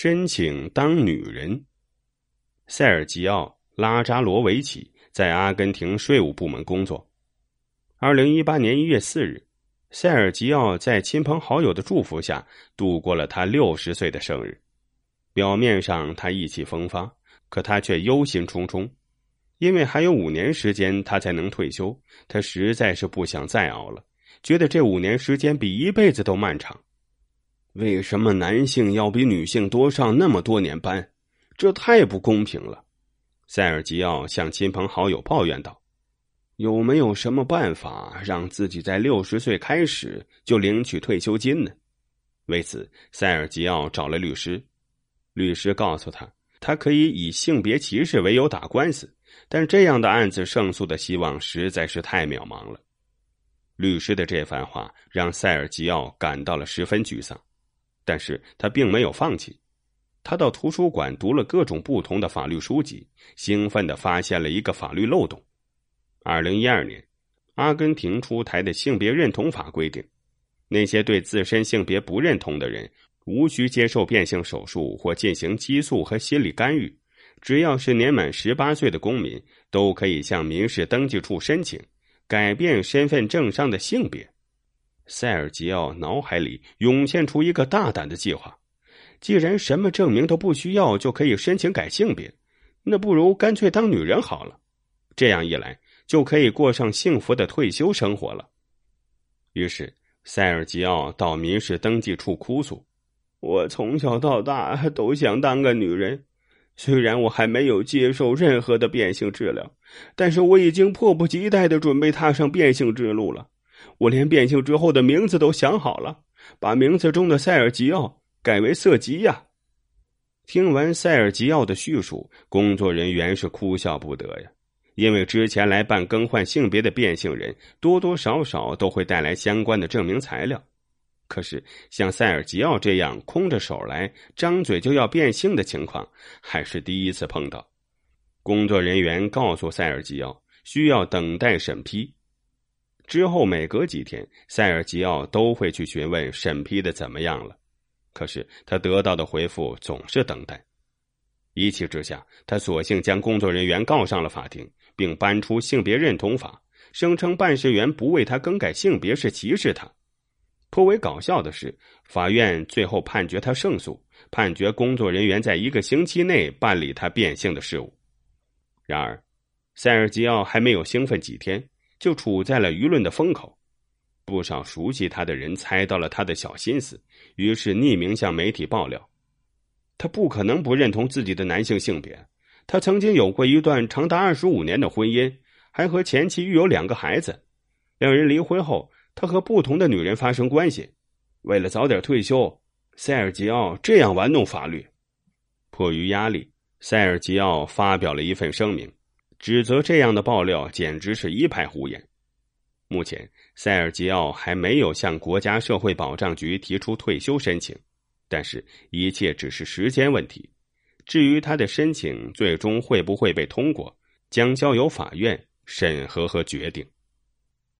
申请当女人。塞尔吉奥·拉扎罗维奇在阿根廷税务部门工作。二零一八年一月四日，塞尔吉奥在亲朋好友的祝福下度过了他六十岁的生日。表面上他意气风发，可他却忧心忡忡，因为还有五年时间他才能退休。他实在是不想再熬了，觉得这五年时间比一辈子都漫长。为什么男性要比女性多上那么多年班？这太不公平了，塞尔吉奥向亲朋好友抱怨道：“有没有什么办法让自己在六十岁开始就领取退休金呢？”为此，塞尔吉奥找了律师。律师告诉他，他可以以性别歧视为由打官司，但这样的案子胜诉的希望实在是太渺茫了。律师的这番话让塞尔吉奥感到了十分沮丧，但是他并没有放弃。他到图书馆读了各种不同的法律书籍，兴奋的发现了一个法律漏洞。二零一二年，阿根廷出台的性别认同法规定，那些对自身性别不认同的人无需接受变性手术或进行激素和心理干预，只要是年满十八岁的公民，都可以向民事登记处申请改变身份证上的性别。塞尔吉奥脑海里涌现出一个大胆的计划。既然什么证明都不需要就可以申请改性别，那不如干脆当女人好了。这样一来，就可以过上幸福的退休生活了。于是，塞尔吉奥到民事登记处哭诉：“我从小到大都想当个女人，虽然我还没有接受任何的变性治疗，但是我已经迫不及待的准备踏上变性之路了。我连变性之后的名字都想好了，把名字中的塞尔吉奥。”改为色吉呀！听完塞尔吉奥的叙述，工作人员是哭笑不得呀。因为之前来办更换性别的变性人，多多少少都会带来相关的证明材料。可是像塞尔吉奥这样空着手来、张嘴就要变性的情况，还是第一次碰到。工作人员告诉塞尔吉奥，需要等待审批。之后每隔几天，塞尔吉奥都会去询问审批的怎么样了。可是他得到的回复总是等待，一气之下，他索性将工作人员告上了法庭，并搬出性别认同法，声称办事员不为他更改性别是歧视他。颇为搞笑的是，法院最后判决他胜诉，判决工作人员在一个星期内办理他变性的事务。然而，塞尔吉奥还没有兴奋几天，就处在了舆论的风口。不少熟悉他的人猜到了他的小心思，于是匿名向媒体爆料：他不可能不认同自己的男性性别。他曾经有过一段长达二十五年的婚姻，还和前妻育有两个孩子。两人离婚后，他和不同的女人发生关系。为了早点退休，塞尔吉奥这样玩弄法律。迫于压力，塞尔吉奥发表了一份声明，指责这样的爆料简直是一派胡言。目前，塞尔吉奥还没有向国家社会保障局提出退休申请，但是，一切只是时间问题。至于他的申请最终会不会被通过，将交由法院审核和决定。